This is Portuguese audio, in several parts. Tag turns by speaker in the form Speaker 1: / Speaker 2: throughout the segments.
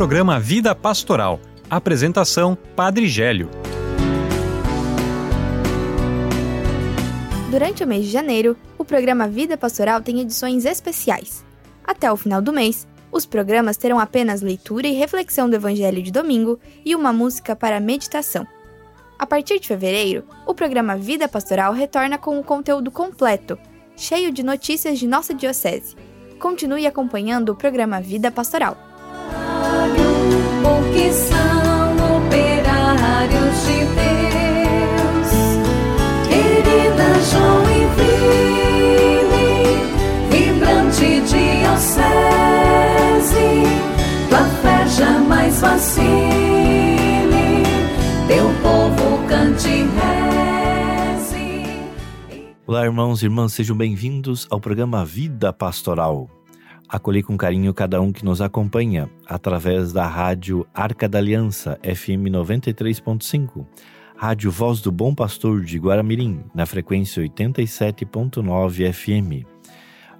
Speaker 1: programa Vida Pastoral. Apresentação: Padre Gélio.
Speaker 2: Durante o mês de janeiro, o programa Vida Pastoral tem edições especiais. Até o final do mês, os programas terão apenas leitura e reflexão do Evangelho de domingo e uma música para meditação. A partir de fevereiro, o programa Vida Pastoral retorna com o conteúdo completo, cheio de notícias de nossa Diocese. Continue acompanhando o programa Vida Pastoral.
Speaker 3: São operários de Deus, querida Joinville, vibrante diocese, tua fé jamais vacile, teu povo cante.
Speaker 4: Olá, irmãos e irmãs, sejam bem-vindos ao programa Vida Pastoral. Acolhi com carinho cada um que nos acompanha através da rádio Arca da Aliança, FM 93.5, rádio Voz do Bom Pastor de Guaramirim, na frequência 87.9 FM,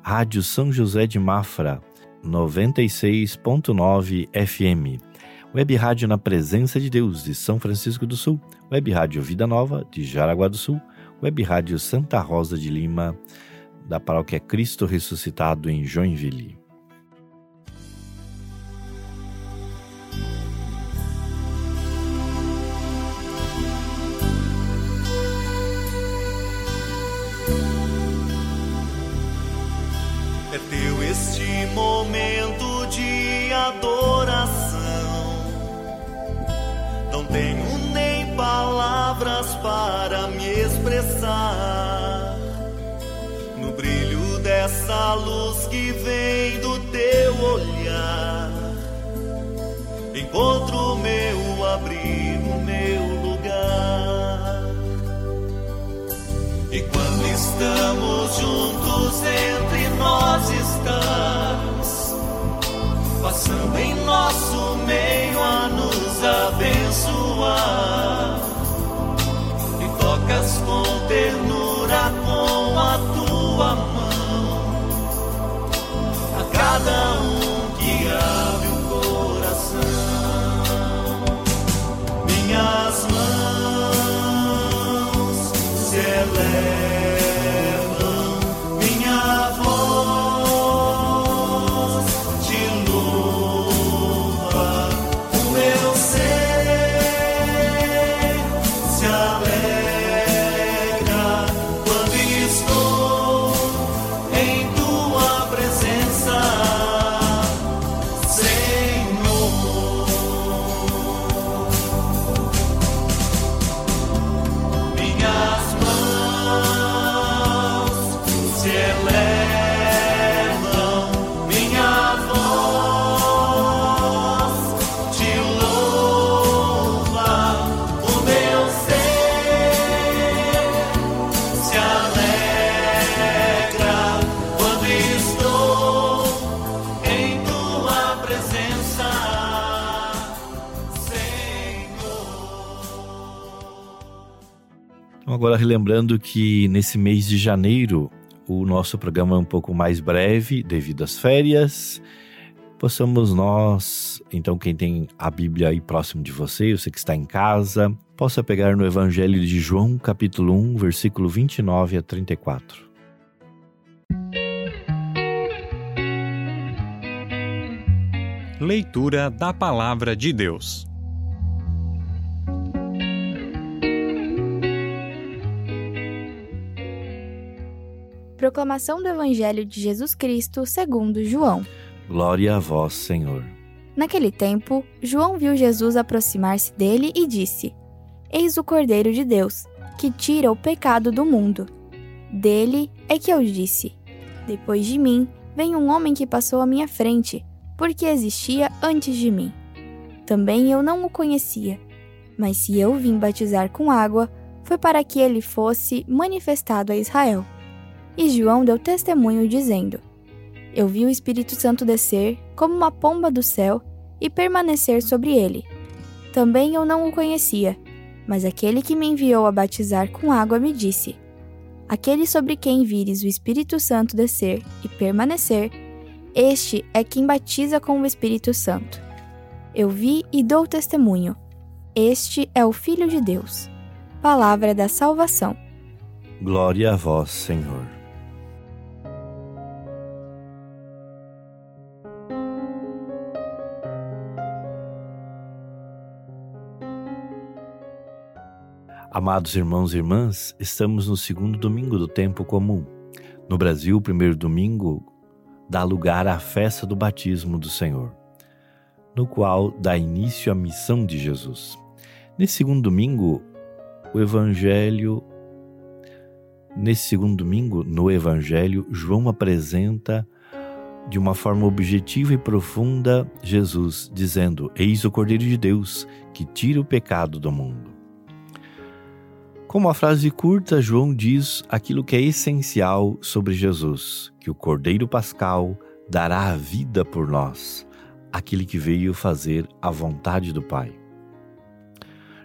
Speaker 4: rádio São José de Mafra, 96.9 FM, web rádio na Presença de Deus de São Francisco do Sul, web rádio Vida Nova de Jaraguá do Sul, web rádio Santa Rosa de Lima, da paróquia Cristo Ressuscitado em Joinville.
Speaker 5: Não tenho nem palavras para me expressar. No brilho dessa luz que vem do teu olhar, encontro meu abrigo, meu lugar. E quando estamos juntos, entre nós estás, passando em nosso meio a nos abençoar. Com ternura com a tua mão a cada um que abre o coração. Minhas mãos se elevam,
Speaker 4: agora relembrando que nesse mês de janeiro o nosso programa é um pouco mais breve devido às férias. Possamos nós, então quem tem a Bíblia aí próximo de você, você que está em casa, possa pegar no Evangelho de João, capítulo 1, versículo 29 a 34.
Speaker 1: Leitura da Palavra de Deus.
Speaker 2: Proclamação do Evangelho de Jesus Cristo segundo João.
Speaker 4: Glória a vós, Senhor.
Speaker 2: Naquele tempo, João viu Jesus aproximar-se dele e disse: Eis o Cordeiro de Deus, que tira o pecado do mundo. Dele é que eu disse: Depois de mim vem um homem que passou à minha frente, porque existia antes de mim. Também eu não o conhecia, mas se eu vim batizar com água, foi para que ele fosse manifestado a Israel. E João deu testemunho dizendo: Eu vi o Espírito Santo descer como uma pomba do céu e permanecer sobre ele. Também eu não o conhecia, mas aquele que me enviou a batizar com água me disse: Aquele sobre quem vires o Espírito Santo descer e permanecer, este é quem batiza com o Espírito Santo. Eu vi e dou testemunho. Este é o Filho de Deus. Palavra da salvação.
Speaker 4: Glória a vós, Senhor. Amados irmãos e irmãs, estamos no segundo domingo do tempo comum. No Brasil, o primeiro domingo dá lugar à festa do batismo do Senhor, no qual dá início à missão de Jesus. Nesse segundo domingo, o Evangelho. Nesse segundo domingo, no Evangelho, João apresenta de uma forma objetiva e profunda Jesus, dizendo: Eis o Cordeiro de Deus que tira o pecado do mundo. Com uma frase curta, João diz aquilo que é essencial sobre Jesus, que o Cordeiro Pascal dará a vida por nós, aquele que veio fazer a vontade do Pai.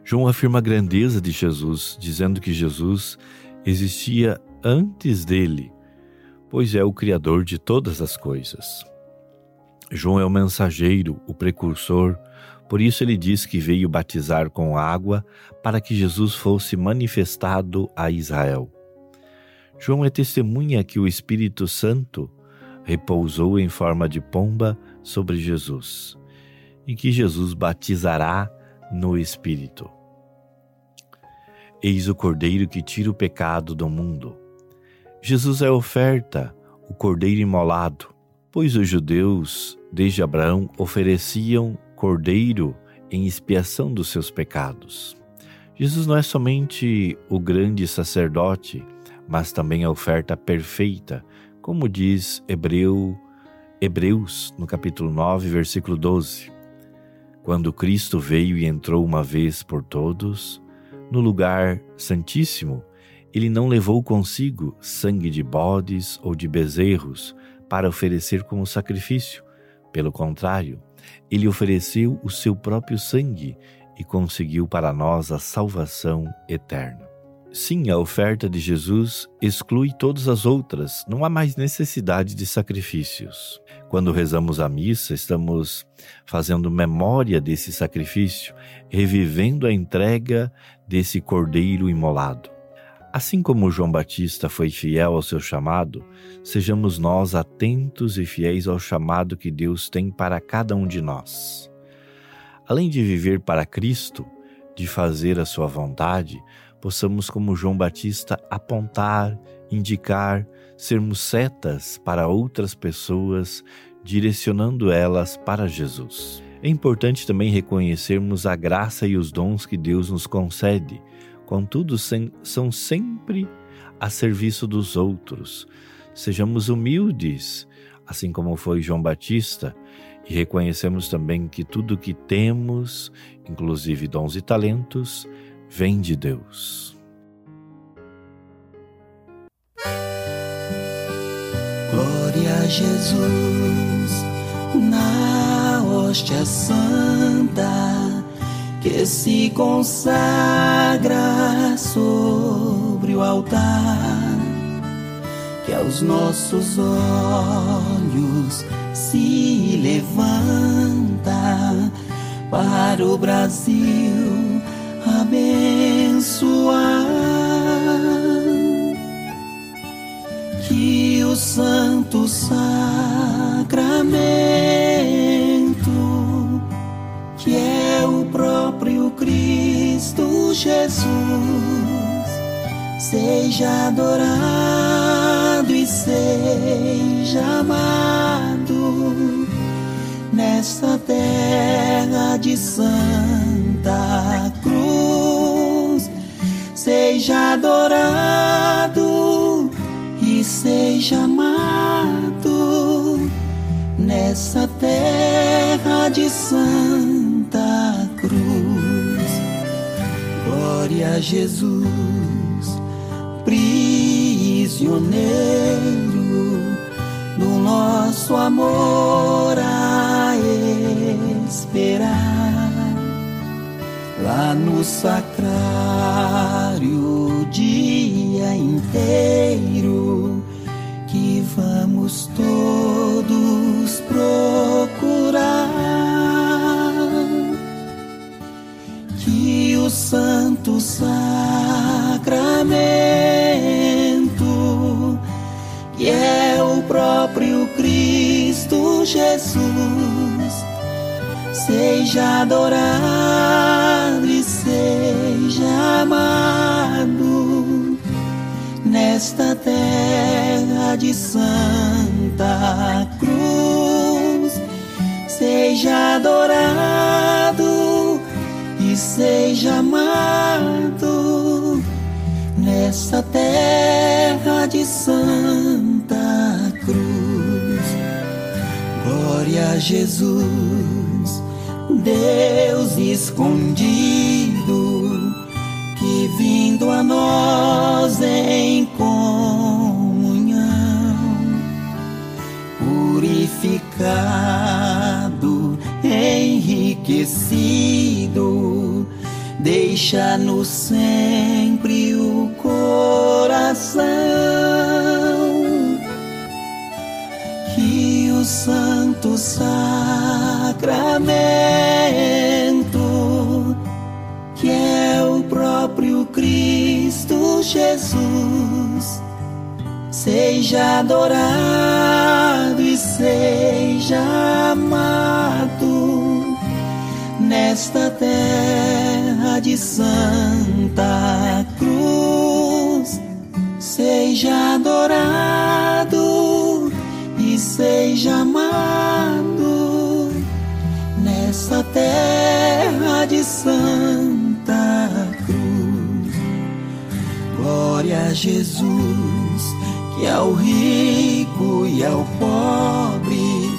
Speaker 4: João afirma a grandeza de Jesus, dizendo que Jesus existia antes dele, pois é o Criador de todas as coisas. João é o mensageiro, o precursor, por isso ele diz que veio batizar com água para que Jesus fosse manifestado a Israel. João é testemunha que o Espírito Santo repousou em forma de pomba sobre Jesus e que Jesus batizará no Espírito. Eis o Cordeiro que tira o pecado do mundo. Jesus é oferta, o Cordeiro imolado, pois os judeus, desde Abraão, ofereciam cordeiro em expiação dos seus pecados. Jesus não é somente o grande sacerdote, mas também a oferta perfeita, como diz Hebreu, Hebreus no capítulo 9, versículo 12. Quando Cristo veio e entrou uma vez por todos, no lugar santíssimo, ele não levou consigo sangue de bodes ou de bezerros para oferecer como sacrifício. Pelo contrário, ele ofereceu o seu próprio sangue e conseguiu para nós a salvação eterna. Sim, a oferta de Jesus exclui todas as outras, não há mais necessidade de sacrifícios. Quando rezamos a missa, estamos fazendo memória desse sacrifício, revivendo a entrega desse cordeiro imolado. Assim como João Batista foi fiel ao seu chamado, sejamos nós atentos e fiéis ao chamado que Deus tem para cada um de nós. Além de viver para Cristo, de fazer a sua vontade, possamos, como João Batista, apontar, indicar, sermos setas para outras pessoas, direcionando elas para Jesus. É importante também reconhecermos a graça e os dons que Deus nos concede contudo, são sempre a serviço dos outros. Sejamos humildes, assim como foi João Batista, e reconhecemos também que tudo que temos, inclusive dons e talentos, vem de Deus.
Speaker 6: Glória a Jesus na hóstia santa que se consagra sobre o altar, que aos nossos olhos se levanta para o Brasil abençoar. Que o Santo Sacramento, Cristo Jesus seja adorado e seja amado nesta terra de Santa Cruz. Seja adorado e seja amado nessa terra de Santa a Jesus, prisioneiro do nosso amor a esperar. Lá no sacrário o dia inteiro que vamos todos procurar de Santa Cruz, seja adorado e seja amado nessa terra de Santa Cruz. Glória a Jesus, Deus escondido, que vindo a nós em purificado, enriquecido, deixa-nos sempre o coração. Que o santo sacramento, seja adorado e seja amado nesta terra de Santa Cruz, seja adorado e seja amado nessa terra de Santa Cruz. Glória a Jesus, que ao rico e ao pobre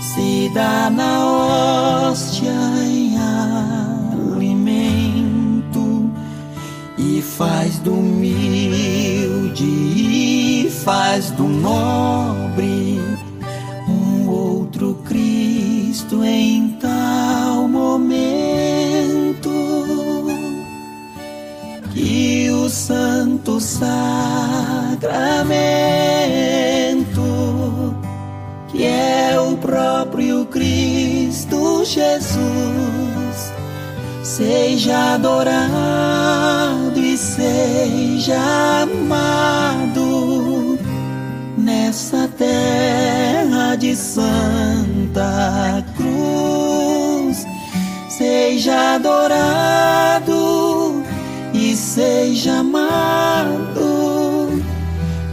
Speaker 6: se dá na hóstia em alimento e faz do humilde e faz do nobre santo sacramento que é o próprio Cristo Jesus. Seja adorado e seja amado nessa terra de Santa Cruz. Seja adorado seja amado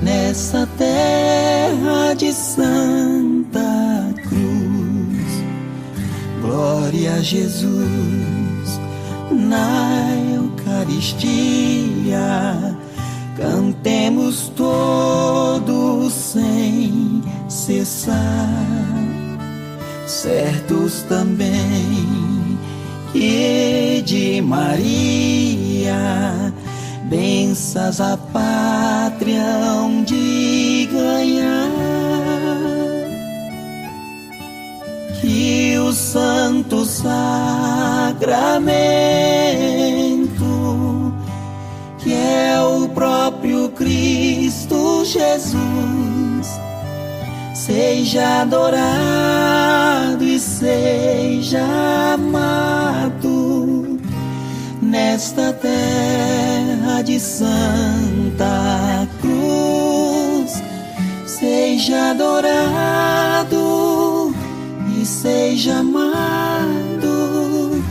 Speaker 6: nessa terra de Santa Cruz. Glória a Jesus na Eucaristia. Cantemos todos sem cessar, certos também que de Maria bênçãos a pátria hão de ganhar. Que o santo sacramento, que é o próprio Cristo Jesus, seja adorado e seja amado nesta terra de Santa Cruz, seja adorado e seja amado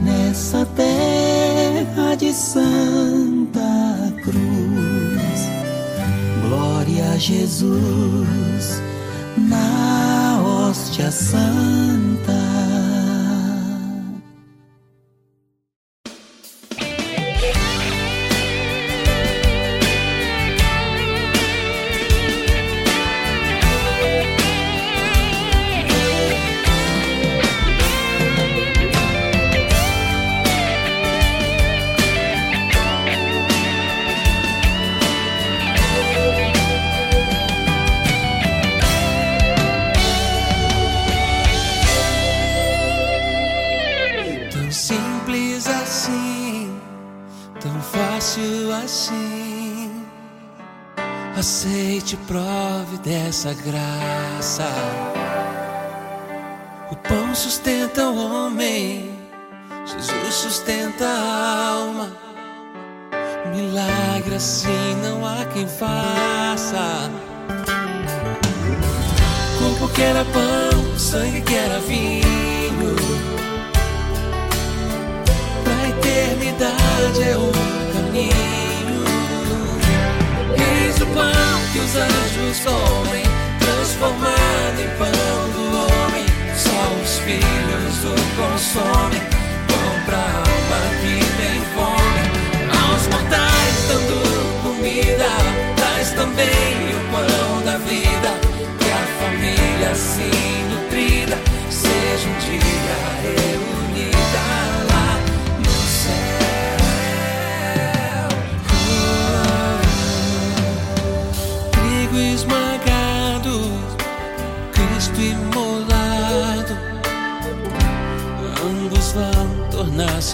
Speaker 6: nessa terra de Santa Cruz. Glória a Jesus na hóstia santa.
Speaker 7: Dessa graça. O pão sustenta o homem, Jesus sustenta a alma. Milagre assim não há quem faça. Corpo que era pão, sangue que era vinho. Pra eternidade é o caminho. Eis o pão que os anjos comem, transformado em pão do homem. Só os filhos o consomem, pão pra alma que tem fome. Aos mortais dando comida, traz também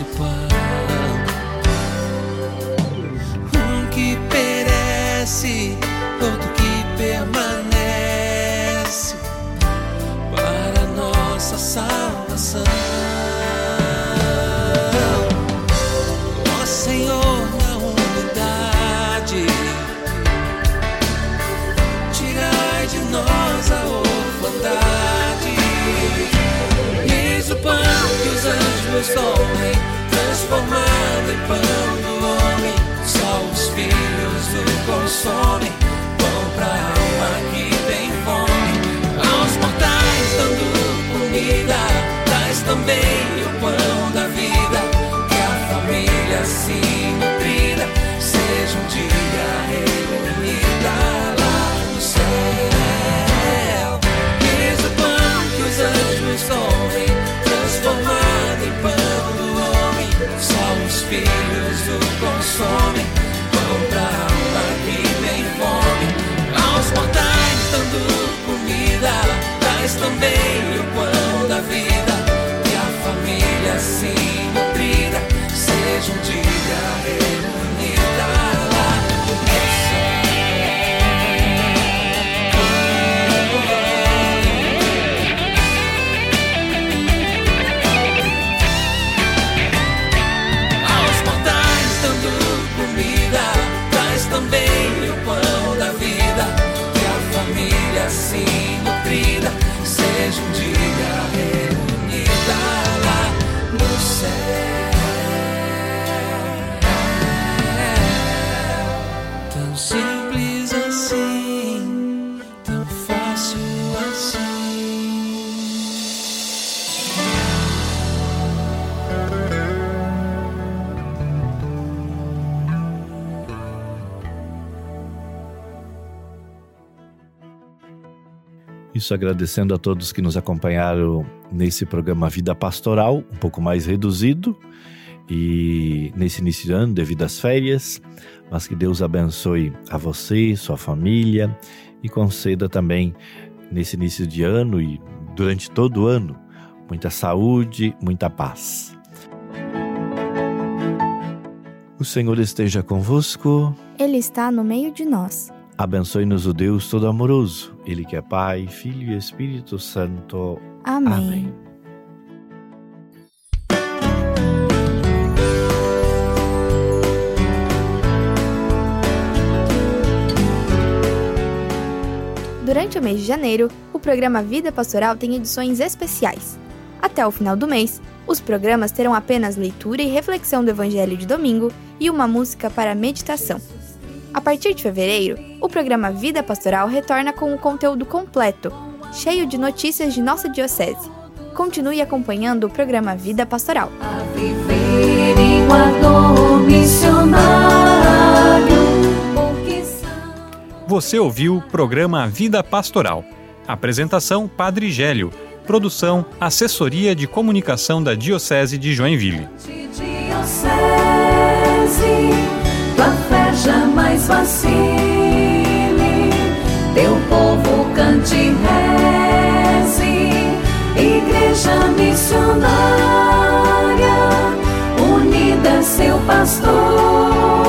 Speaker 7: suppose. Anjos comem, transformado em pão do homem. Só os filhos o consomem, pão pra alma que tem fome. Aos mortais dando comida, traz também o pão da vida. Que a família assim
Speaker 4: Isso agradecendo a todos que nos acompanharam nesse programa Vida Pastoral, um pouco mais reduzido, e nesse início de ano, devido às férias, mas que Deus abençoe a você, sua família e conceda também nesse início de ano e durante todo o ano muita saúde, muita paz. O Senhor esteja convosco.
Speaker 2: Ele está no meio de nós.
Speaker 4: Abençoe-nos o Deus Todo-Amoroso, Ele que é Pai, Filho e Espírito Santo.
Speaker 2: Amém.
Speaker 4: Amém.
Speaker 2: Durante o mês de janeiro, o programa Vida Pastoral tem edições especiais. Até o final do mês, os programas terão apenas leitura e reflexão do Evangelho de domingo e uma música para meditação. A partir de fevereiro, o programa Vida Pastoral retorna com o conteúdo completo, cheio de notícias de nossa Diocese. Continue acompanhando o programa Vida Pastoral.
Speaker 1: Você ouviu o programa Vida Pastoral. Apresentação Padre Gélio. Produção Assessoria de Comunicação da Diocese de Joinville.
Speaker 3: Jamais vacile, teu povo cante e reze, igreja missionária, unida seu pastor.